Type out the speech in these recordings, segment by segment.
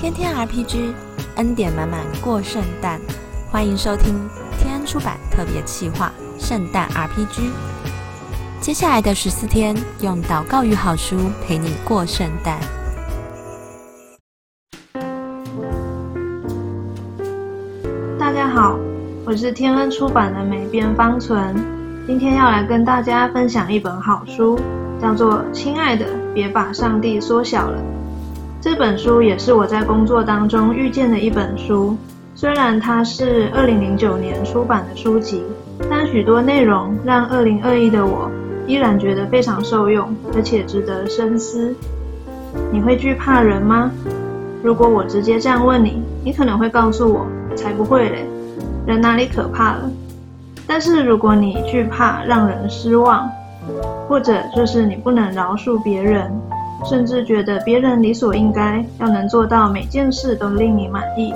天天 RPG，恩典满满过圣诞。欢迎收听天恩出版特别企划《圣诞 RPG》。接下来的十四天，用祷告与好书陪你过圣诞。大家好，我是天恩出版的美编方存，今天要来跟大家分享一本好书，叫做《亲爱的，别把上帝缩小了》。这本书也是我在工作当中遇见的一本书。虽然它是二零零九年出版的书籍，但许多内容让二零二一的我依然觉得非常受用，而且值得深思。你会惧怕人吗？如果我直接这样问你，你可能会告诉我：“才不会嘞，人哪里可怕了？”但是如果你惧怕让人失望，或者就是你不能饶恕别人，甚至觉得别人理所应该要能做到每件事都令你满意，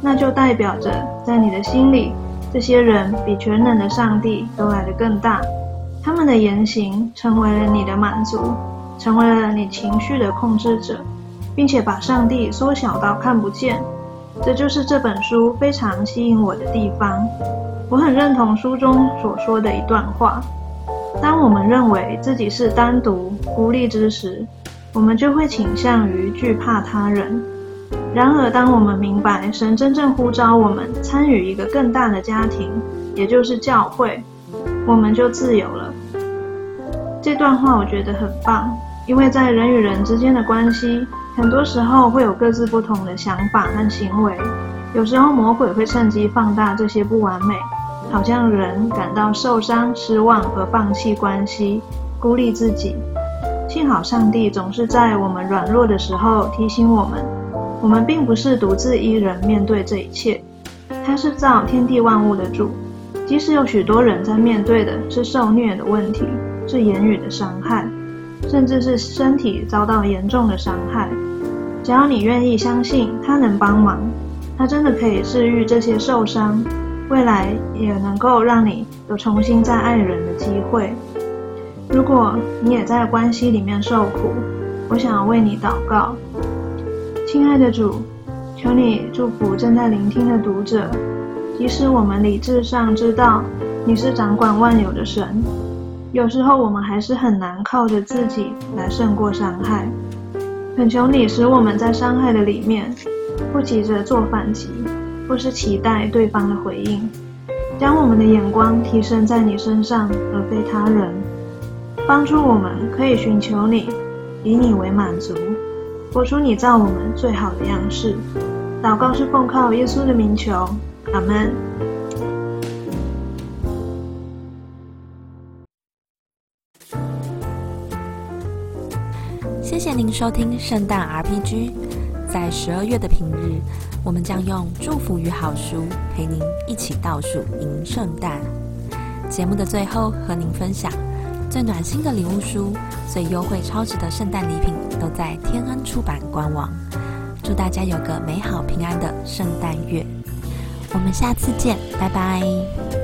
那就代表着在你的心里，这些人比全能的上帝都来得更大。他们的言行成为了你的满足，成为了你情绪的控制者，并且把上帝缩小到看不见。这就是这本书非常吸引我的地方。我很认同书中所说的一段话：当我们认为自己是单独孤立之时，我们就会倾向于惧怕他人。然而，当我们明白神真正呼召我们参与一个更大的家庭，也就是教会，我们就自由了。这段话我觉得很棒，因为在人与人之间的关系，很多时候会有各自不同的想法和行为。有时候魔鬼会趁机放大这些不完美，好像人感到受伤、失望而放弃关系，孤立自己。幸好上帝总是在我们软弱的时候提醒我们，我们并不是独自一人面对这一切。他是造天地万物的主，即使有许多人在面对的是受虐的问题，是言语的伤害，甚至是身体遭到严重的伤害，只要你愿意相信他能帮忙，他真的可以治愈这些受伤，未来也能够让你有重新再爱人的机会。如果你也在关系里面受苦，我想为你祷告，亲爱的主，求你祝福正在聆听的读者。即使我们理智上知道你是掌管万有的神，有时候我们还是很难靠着自己来胜过伤害。恳求你使我们在伤害的里面，不急着做反击，或是期待对方的回应，将我们的眼光提升在你身上，而非他人。帮助我们可以寻求你，以你为满足，活出你造我们最好的样式。祷告是奉靠耶稣的名求，阿门。谢谢您收听圣诞 RPG。在十二月的平日，我们将用祝福与好书陪您一起倒数迎圣诞。节目的最后，和您分享。最暖心的礼物书，最优惠超值的圣诞礼品，都在天安出版官网。祝大家有个美好平安的圣诞月！我们下次见，拜拜。